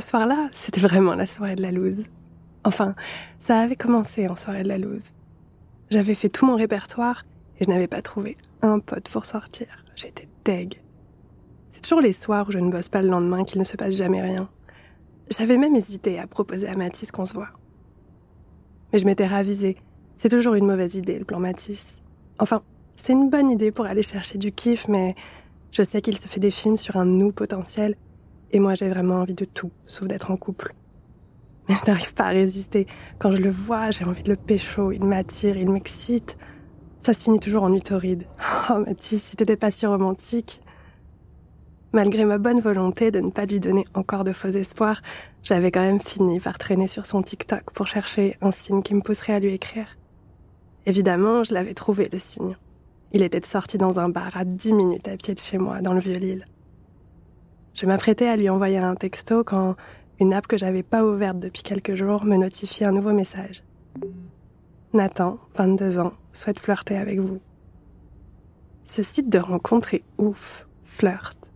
ce soir-là, c'était vraiment la soirée de la loose. Enfin, ça avait commencé en soirée de la loose. J'avais fait tout mon répertoire et je n'avais pas trouvé un pote pour sortir. J'étais deg. C'est toujours les soirs où je ne bosse pas le lendemain qu'il ne se passe jamais rien. J'avais même hésité à proposer à Mathis qu'on se voit. Mais je m'étais ravisée. C'est toujours une mauvaise idée, le plan Mathis. Enfin, c'est une bonne idée pour aller chercher du kiff, mais je sais qu'il se fait des films sur un nous potentiel, et moi j'ai vraiment envie de tout, sauf d'être en couple. Mais je n'arrive pas à résister. Quand je le vois, j'ai envie de le pécho, il m'attire, il m'excite. Ça se finit toujours en nuit torride. Oh Mathis, si t'étais pas si romantique. Malgré ma bonne volonté de ne pas lui donner encore de faux espoirs, j'avais quand même fini par traîner sur son TikTok pour chercher un signe qui me pousserait à lui écrire. Évidemment, je l'avais trouvé, le signe. Il était sorti dans un bar à dix minutes à pied de chez moi, dans le Vieux-Lille. Je m'apprêtais à lui envoyer un texto quand une app que j'avais pas ouverte depuis quelques jours me notifiait un nouveau message. Nathan, 22 ans, souhaite flirter avec vous. Ce site de rencontre est ouf. Flirt.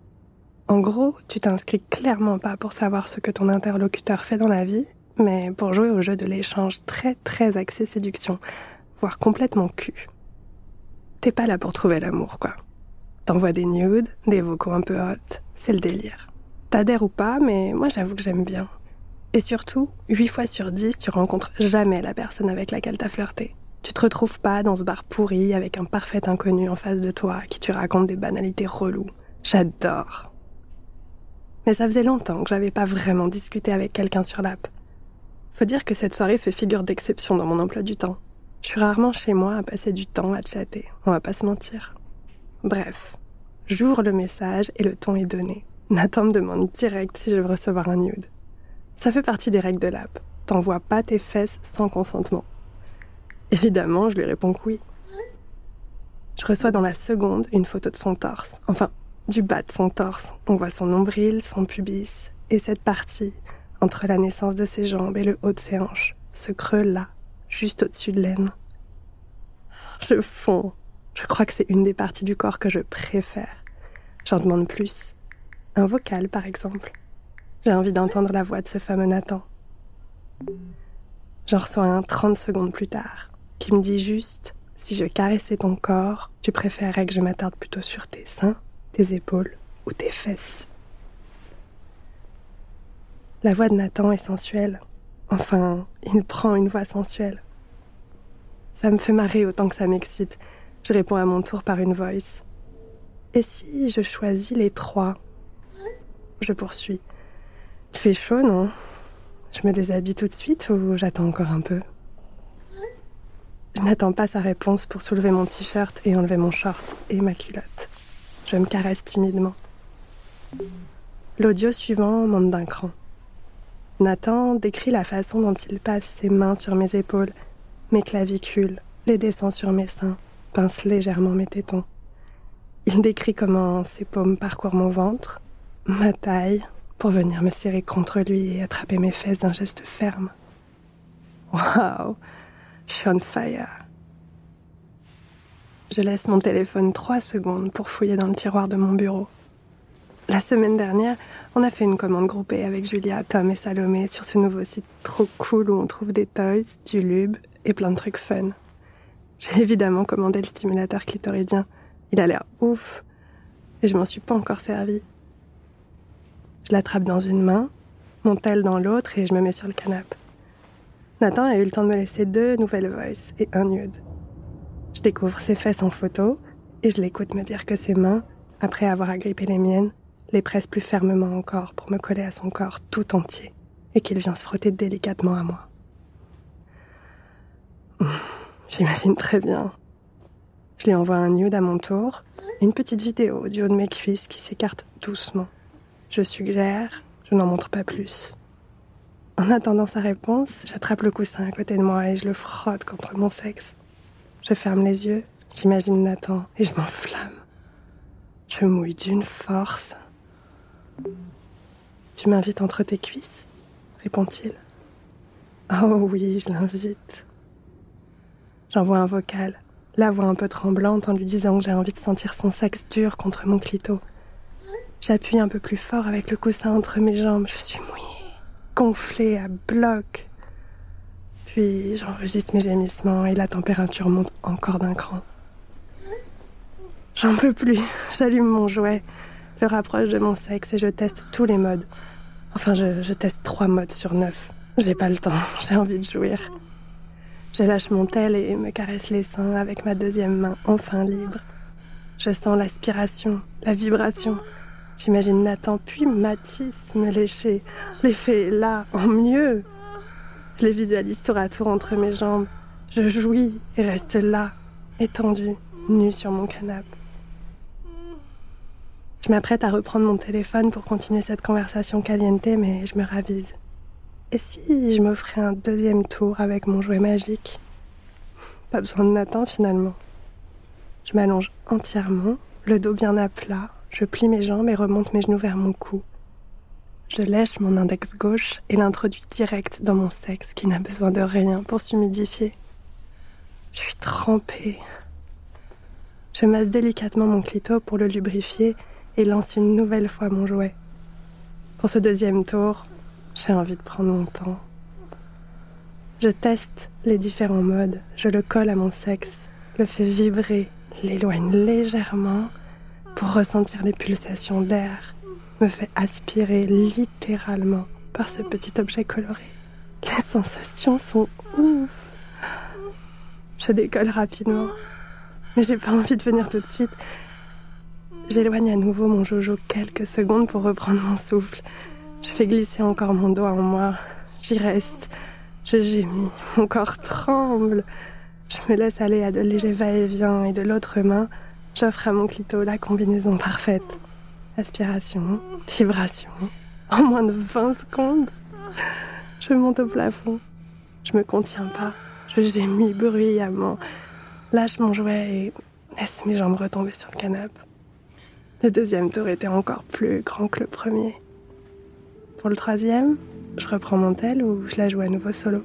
En gros, tu t'inscris clairement pas pour savoir ce que ton interlocuteur fait dans la vie, mais pour jouer au jeu de l'échange très très axé séduction, voire complètement cul. T'es pas là pour trouver l'amour, quoi. T'envoies des nudes, des vocaux un peu hot, c'est le délire. T'adhères ou pas, mais moi j'avoue que j'aime bien. Et surtout, 8 fois sur 10, tu rencontres jamais la personne avec laquelle t'as flirté. Tu te retrouves pas dans ce bar pourri avec un parfait inconnu en face de toi qui te raconte des banalités reloues. J'adore. Mais ça faisait longtemps que j'avais pas vraiment discuté avec quelqu'un sur l'app. Faut dire que cette soirée fait figure d'exception dans mon emploi du temps. Je suis rarement chez moi à passer du temps à chatter, on va pas se mentir. Bref, j'ouvre le message et le ton est donné. Nathan me demande direct si je veux recevoir un nude. Ça fait partie des règles de l'app. T'envoies pas tes fesses sans consentement. Évidemment, je lui réponds que oui. Je reçois dans la seconde une photo de son torse. Enfin, du bas de son torse. On voit son nombril, son pubis, et cette partie, entre la naissance de ses jambes et le haut de ses hanches, ce creux-là, juste au-dessus de l'aine. Je fonds. Je crois que c'est une des parties du corps que je préfère. J'en demande plus. Un vocal, par exemple. J'ai envie d'entendre la voix de ce fameux Nathan. J'en reçois un 30 secondes plus tard, qui me dit juste si je caressais ton corps, tu préférerais que je m'attarde plutôt sur tes seins tes épaules ou tes fesses. La voix de Nathan est sensuelle. Enfin, il prend une voix sensuelle. Ça me fait marrer autant que ça m'excite. Je réponds à mon tour par une voice. Et si je choisis les trois? Je poursuis. Il fait chaud, non? Je me déshabille tout de suite ou j'attends encore un peu? Je n'attends pas sa réponse pour soulever mon t-shirt et enlever mon short et ma culotte. Je me caresse timidement. L'audio suivant monte d'un cran. Nathan décrit la façon dont il passe ses mains sur mes épaules, mes clavicules, les descend sur mes seins, pince légèrement mes tétons. Il décrit comment ses paumes parcourent mon ventre, ma taille, pour venir me serrer contre lui et attraper mes fesses d'un geste ferme. Waouh, je suis on fire. Je laisse mon téléphone trois secondes pour fouiller dans le tiroir de mon bureau. La semaine dernière, on a fait une commande groupée avec Julia, Tom et Salomé sur ce nouveau site trop cool où on trouve des toys, du lube et plein de trucs fun. J'ai évidemment commandé le stimulateur clitoridien. Il a l'air ouf. Et je m'en suis pas encore servi. Je l'attrape dans une main, mon tel dans l'autre et je me mets sur le canapé. Nathan a eu le temps de me laisser deux nouvelles voices et un nude. Je découvre ses fesses en photo et je l'écoute me dire que ses mains, après avoir agrippé les miennes, les pressent plus fermement encore pour me coller à son corps tout entier et qu'il vient se frotter délicatement à moi. J'imagine très bien. Je lui envoie un nude à mon tour, une petite vidéo du haut de mes cuisses qui s'écarte doucement. Je suggère, je n'en montre pas plus. En attendant sa réponse, j'attrape le coussin à côté de moi et je le frotte contre mon sexe. Je ferme les yeux, j'imagine Nathan et je m'enflamme. Je mouille d'une force. Tu m'invites entre tes cuisses répond-il. Oh oui, je l'invite. J'envoie un vocal, la voix un peu tremblante en lui disant que j'ai envie de sentir son sexe dur contre mon clito. J'appuie un peu plus fort avec le coussin entre mes jambes, je suis mouillée. gonfler à bloc. Puis j'enregistre mes gémissements et la température monte encore d'un cran. J'en peux plus. J'allume mon jouet, le rapproche de mon sexe et je teste tous les modes. Enfin, je, je teste trois modes sur neuf. J'ai pas le temps, j'ai envie de jouir. Je lâche mon tel et me caresse les seins avec ma deuxième main enfin libre. Je sens l'aspiration, la vibration. J'imagine Nathan puis Matisse me lécher. L'effet est là, en mieux. Je les visualise tour à tour entre mes jambes. Je jouis et reste là, étendu, nu sur mon canapé. Je m'apprête à reprendre mon téléphone pour continuer cette conversation caliente, mais je me ravise. Et si je m'offrais un deuxième tour avec mon jouet magique? Pas besoin de Nathan finalement. Je m'allonge entièrement, le dos bien à plat, je plie mes jambes et remonte mes genoux vers mon cou. Je lèche mon index gauche et l'introduis direct dans mon sexe qui n'a besoin de rien pour s'humidifier. Je suis trempée. Je masse délicatement mon clito pour le lubrifier et lance une nouvelle fois mon jouet. Pour ce deuxième tour, j'ai envie de prendre mon temps. Je teste les différents modes, je le colle à mon sexe, le fais vibrer, l'éloigne légèrement pour ressentir les pulsations d'air, me fait aspirer littéralement par ce petit objet coloré. Les sensations sont ouf. Je décolle rapidement, mais j'ai pas envie de venir tout de suite. J'éloigne à nouveau mon jojo quelques secondes pour reprendre mon souffle. Je fais glisser encore mon doigt en moi. J'y reste. Je gémis. Mon corps tremble. Je me laisse aller à de légers va-et-vient et de l'autre main, j'offre à mon clito la combinaison parfaite. Aspiration, vibration. En moins de 20 secondes, je monte au plafond. Je me contiens pas. Je gémis bruyamment. Lâche mon jouet et laisse mes jambes retomber sur le canapé. Le deuxième tour était encore plus grand que le premier. Pour le troisième, je reprends mon tel ou je la joue à nouveau solo?